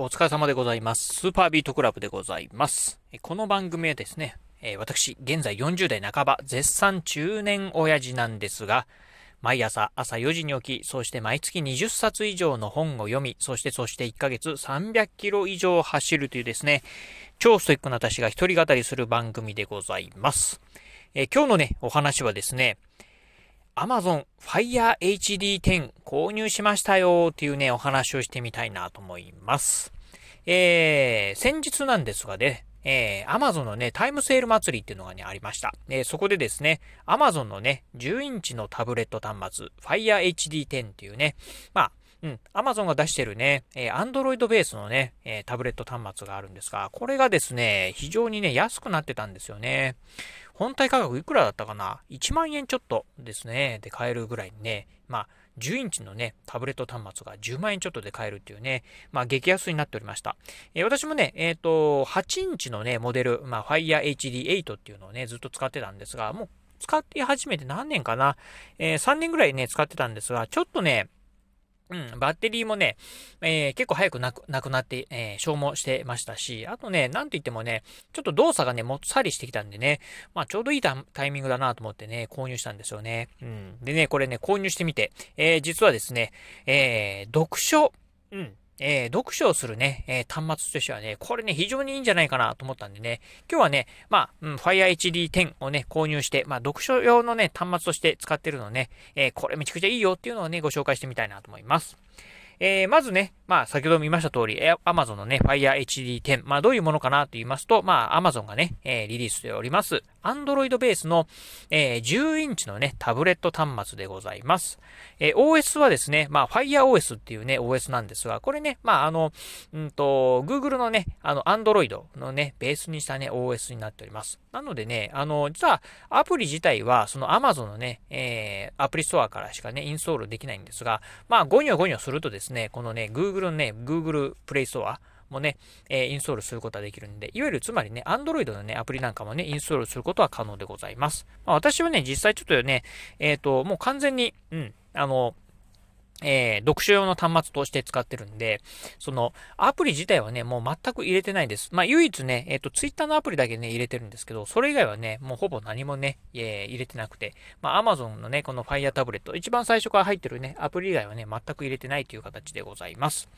お疲れ様でございます。スーパービートクラブでございます。この番組はですね、私、現在40代半ば、絶賛中年親父なんですが、毎朝朝4時に起き、そして毎月20冊以上の本を読み、そしてそして1ヶ月300キロ以上走るというですね、超ストイックな私が一人語りする番組でございます。え今日のね、お話はですね、Amazon Fire HD 10購入しましたよっていうね、お話をしてみたいなと思います。えー、先日なんですがね、えー、Amazon のね、タイムセール祭りっていうのがね、ありました。えー、そこでですね、Amazon のね、10インチのタブレット端末、Fire HD 10っていうね、まあ、うん、Amazon が出してるね、えー、Android ベースのね、えー、タブレット端末があるんですが、これがですね、非常にね、安くなってたんですよね。本体価格いくらだったかな ?1 万円ちょっとですね、で買えるぐらいにね、まあ、10インチのね、タブレット端末が10万円ちょっとで買えるっていうね、まあ、激安になっておりました。えー、私もね、えっ、ー、と、8インチのね、モデル、まあ、Fire HD8 っていうのをね、ずっと使ってたんですが、もう使って始めて何年かな、えー、3年ぐらいね、使ってたんですが、ちょっとね、うん、バッテリーもね、えー、結構早くなくなくなって、えー、消耗してましたし、あとね、なんと言ってもね、ちょっと動作がね、もっさりしてきたんでね、まあちょうどいいタイミングだなと思ってね、購入したんですよね。うん。でね、これね、購入してみて、えー、実はですね、え、読書、うん、えー、読書をするね、えー、端末としてはね、これね、非常にいいんじゃないかなと思ったんでね、今日はね、まあ、うん、Fire HD 10をね、購入して、まあ、読書用のね、端末として使ってるのね、えー、これめちゃくちゃいいよっていうのをね、ご紹介してみたいなと思います。えー、まずね、まあ、先ほど見ました通り、Amazon のね、Fire HD 10。まあ、どういうものかなと言いますと、まあ、Amazon がね、えー、リリースしております、Android ベースの、えー、10インチのね、タブレット端末でございます。えー、OS はですね、まあ、FireOS っていうね、OS なんですが、これね、まあ、あの、うんと、Google のね、あの、Android のね、ベースにしたね、OS になっております。なのでね、あの、実は、アプリ自体は、その Amazon のね、えー、アプリストアからしかね、インストールできないんですが、まあ、ゴニョゴニョするとですね、このね、Google のね、Google プレイストア、もね、えー、インストールすることはできるんで、いわゆるつまりね、Android のね、アプリなんかもね、インストールすることは可能でございます。まあ、私はね、実際ちょっとね、えっ、ー、と、もう完全に、うん、あの、えー、読書用の端末として使ってるんで、その、アプリ自体はね、もう全く入れてないです。まあ、唯一ね、えっ、ー、と、ツイッターのアプリだけね、入れてるんですけど、それ以外はね、もうほぼ何もね、えー、入れてなくて、まあ、Amazon のね、この Fire タブレット、一番最初から入ってるね、アプリ以外はね、全く入れてないという形でございます。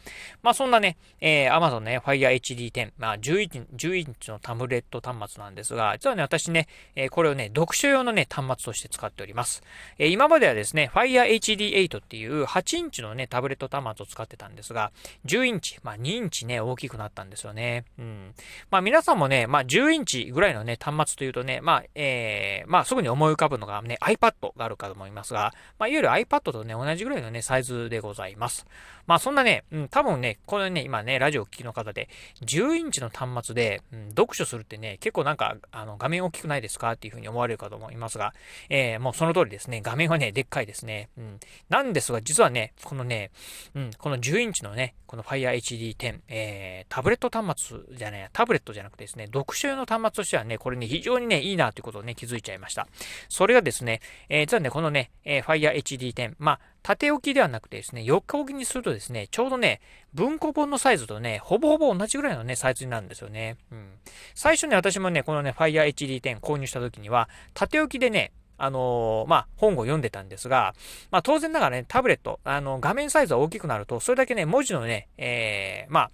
まあ、そんなね、えー、Amazon ね、Fire HD 10、まあ、11, 11インチのタブレット端末なんですが、実はね、私ね、えー、これをね、読書用のね、端末として使っております。えー、今まではですね、Fire HD8 っていう8インチのね、タブレット端末を使ってたんですが、10インチ、まあ2インチね、大きくなったんですよね。うん。まあ皆さんもね、まあ10インチぐらいのね、端末というとね、まあ、えー、まあすぐに思い浮かぶのがね、iPad があるかと思いますが、まあいわゆる iPad とね、同じぐらいのね、サイズでございます。まあそんなね、うん、多分ね、このね、今ね、ラジオを聴きの方で、10インチの端末で、うん、読書するってね、結構なんか、あの、画面大きくないですかっていうふうに思われるかと思いますが、えー、もうその通りですね、画面はね、でっかいですね。うん。なんですが、実はね、このね、うん、この10インチのね、この Fire HD 10、えー、タブレット端末じゃね、タブレットじゃなくてですね、読書用の端末としてはね、これね、非常にね、いいなということをね、気づいちゃいました。それがですね、えー、実はね、このね、えー、Fire HD 10、まあ、縦置きではなくてですね、4日置きにするとですね、ちょうどね、文庫本のサイズとね、ほぼほぼ同じぐらいのね、サイズになるんですよね。うん。最初ね、私もね、このね、Fire HD10 購入した時には、縦置きでね、あの、まあ、本を読んでたんですが、まあ、当然ながらね、タブレット、あの、画面サイズが大きくなると、それだけね、文字のね、えー、まあ、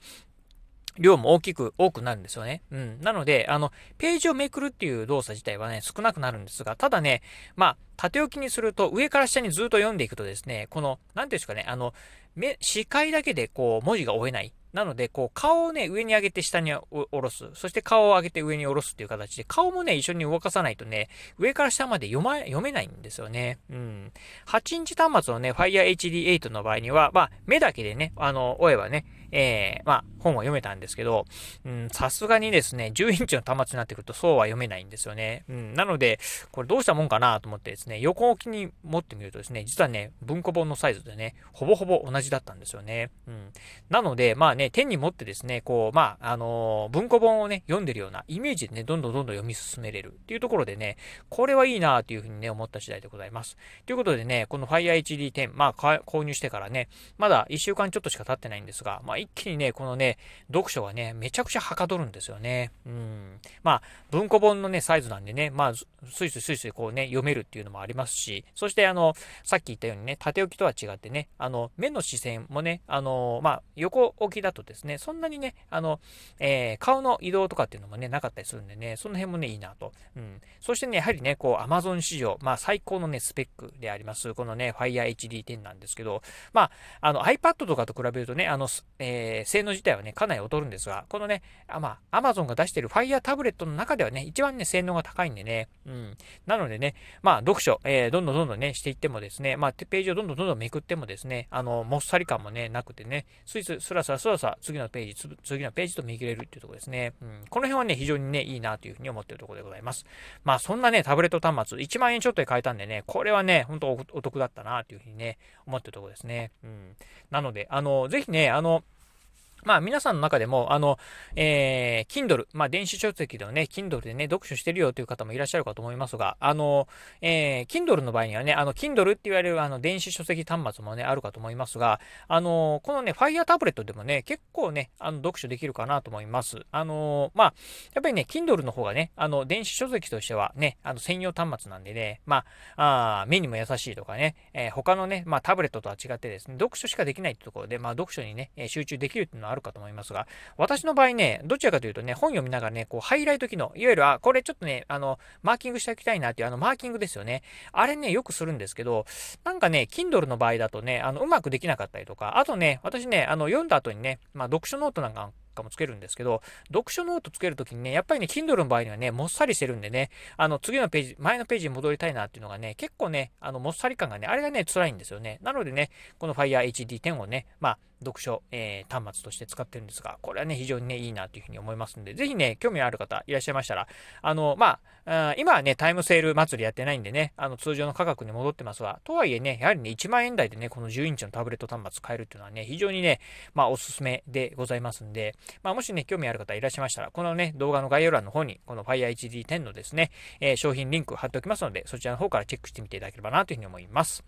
量も大きく、多くなるんですよね。うん。なので、あの、ページをめくるっていう動作自体はね、少なくなるんですが、ただね、まあ、縦置きにすると、上から下にずっと読んでいくとですね、この、なんていうんですかね、あの、目、視界だけでこう、文字が追えない。なので、こう、顔をね、上に上げて下に下ろす。そして顔を上げて上に下ろすっていう形で、顔もね、一緒に動かさないとね、上から下まで読ま、読めないんですよね。うん。8インチ端末のね、Fire HD8 の場合には、まあ、目だけでね、あの、追えばね、えー、まあ、本は読めたんですけど、うん、さすがにですね、10インチの端末になってくるとそうは読めないんですよね。うん、なので、これどうしたもんかなと思ってですですね、横置きに持ってみるとですね、実はね、文庫本のサイズでね、ほぼほぼ同じだったんですよね。うん。なので、まあね、手に持ってですね、こう、まあ、あのー、文庫本をね、読んでるようなイメージでね、どんどんどんどん読み進めれるっていうところでね、これはいいなというふうにね、思った次第でございます。ということでね、この Fire HD10、まあ、購入してからね、まだ1週間ちょっとしか経ってないんですが、まあ、一気にね、このね、読書がね、めちゃくちゃはかどるんですよね。うん。まあ、文庫本のね、サイズなんでね、まあ、スイスイスイスイこうね、読めるっていうのもありますし、そしてあの、さっき言ったようにね、縦置きとは違ってね、あの、目の視線もね、あの、まあ、横置きだとですね、そんなにね、あの、えー、顔の移動とかっていうのもね、なかったりするんでね、その辺もね、いいなと。うん。そしてね、やはりね、こう、Amazon 市場、まあ、最高のね、スペックであります、このね、Fire HD10 なんですけど、まあ、あの、iPad とかと比べるとね、あの、えー、性能自体はね、かなり劣るんですが、このね、あまあ、Amazon が出してる Fire タブレットの中ではね、一番ね、性能が高いんでね、うん。なのでね、まあ、読書、えー、どんどんどんどんね、していってもですね、まあ、ページをどんどんどんどんめくってもですね、あの、もっさり感もね、なくてね、スイス、スラスラスラスラ、次のページ、次のページとめ切れるっていうところですね。うん。この辺はね、非常にね、いいなというふうに思っているところでございます。まあ、そんなね、タブレット端末、1万円ちょっとで買えたんでね、これはね、本当お得だったなというふうにね、思ってるところですね。うん。なので、あの、ぜひね、あの、まあ皆さんの中でも、あの、えー、Kindle、まあ電子書籍ではね、Kindle でね、読書してるよという方もいらっしゃるかと思いますが、あの、えー、Kindle の場合にはね、あの、Kindle って言われるあの電子書籍端末もね、あるかと思いますが、あの、このね、Fire タブレットでもね、結構ね、あの、読書できるかなと思います。あの、まあ、やっぱりね、Kindle の方がね、あの、電子書籍としてはね、あの、専用端末なんでね、まあ、あ目にも優しいとかね、えー、他のね、まあ、タブレットとは違ってですね、読書しかできないってところで、まあ、読書にね、集中できるっていうのはるかと思いますが、私の場合ね、どちらかというとね、本読みながらね、こう、ハイライト機能、いわゆる、あ、これちょっとね、あの、マーキングしておきたいなっていう、あの、マーキングですよね。あれね、よくするんですけど、なんかね、Kindle の場合だとね、あの、うまくできなかったりとか、あとね、私ね、あの、読んだ後にね、まあ、読書ノートなんかもつけるんですけど、読書ノートつけるときにね、やっぱりね、Kindle の場合にはね、もっさりしてるんでね、あの、次のページ、前のページに戻りたいなっていうのがね、結構ね、あの、もっさり感がね、あれがね、辛いんですよね。なのでね、この Fire HD10 をね、まあ、読書、えー、端末として使ってるんですが、これはね、非常にね、いいなというふうに思いますんで、ぜひね、興味ある方いらっしゃいましたら、あの、まあ、今はね、タイムセール祭りやってないんでね、あの、通常の価格に戻ってますが、とはいえね、やはりね、1万円台でね、この10インチのタブレット端末買えるっていうのはね、非常にね、まあ、おすすめでございますんで、まあ、もしね、興味ある方いらっしゃいましたら、このね、動画の概要欄の方に、この Fire HD10 のですね、えー、商品リンク貼っておきますので、そちらの方からチェックしてみていただければなというふうに思います。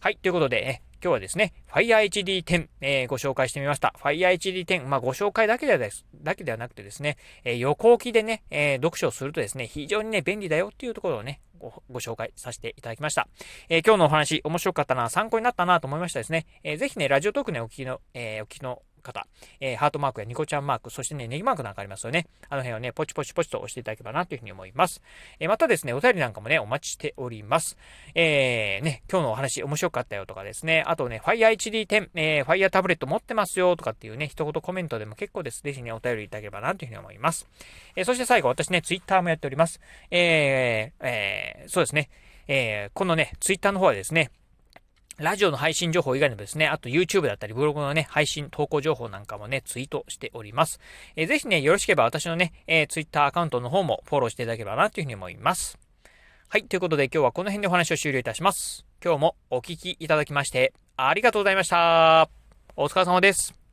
はい、ということで、え今日はですね、Fire HD10、えー、ご紹介してみました。Fire HD10、まあ、ご紹介だけではです、だけではなくてですね、えー、横置きでね、えー、読書をするとですね、非常にね、便利だよっていうところをね、ごご紹介させていただきました。えー、今日のお話、面白かったな、参考になったなと思いましたですね。えー、ぜひね、ラジオトークね、お聞きの、えー、お聞きの方、えー、ハートマークやニコちゃんマーク、そしてね、ネギマークなんかありますよね。あの辺をね、ポチポチポチと押していただければなというふうに思います。えー、またですね、お便りなんかもね、お待ちしております。えー、ね、今日のお話面白かったよとかですね、あとね、Fire HD10、えー、Fire タブレット持ってますよとかっていうね、一言コメントでも結構です。ぜひね、お便りいただければなというふうに思います。えー、そして最後、私ね、Twitter もやっております。えー、えー、そうですね、えー、このね、Twitter の方はですね、ラジオの配信情報以外にもですね、あと YouTube だったりブログのね、配信、投稿情報なんかもね、ツイートしております。えー、ぜひね、よろしければ私のね、えー、Twitter アカウントの方もフォローしていただければなというふうに思います。はい、ということで今日はこの辺でお話を終了いたします。今日もお聴きいただきまして、ありがとうございました。お疲れ様です。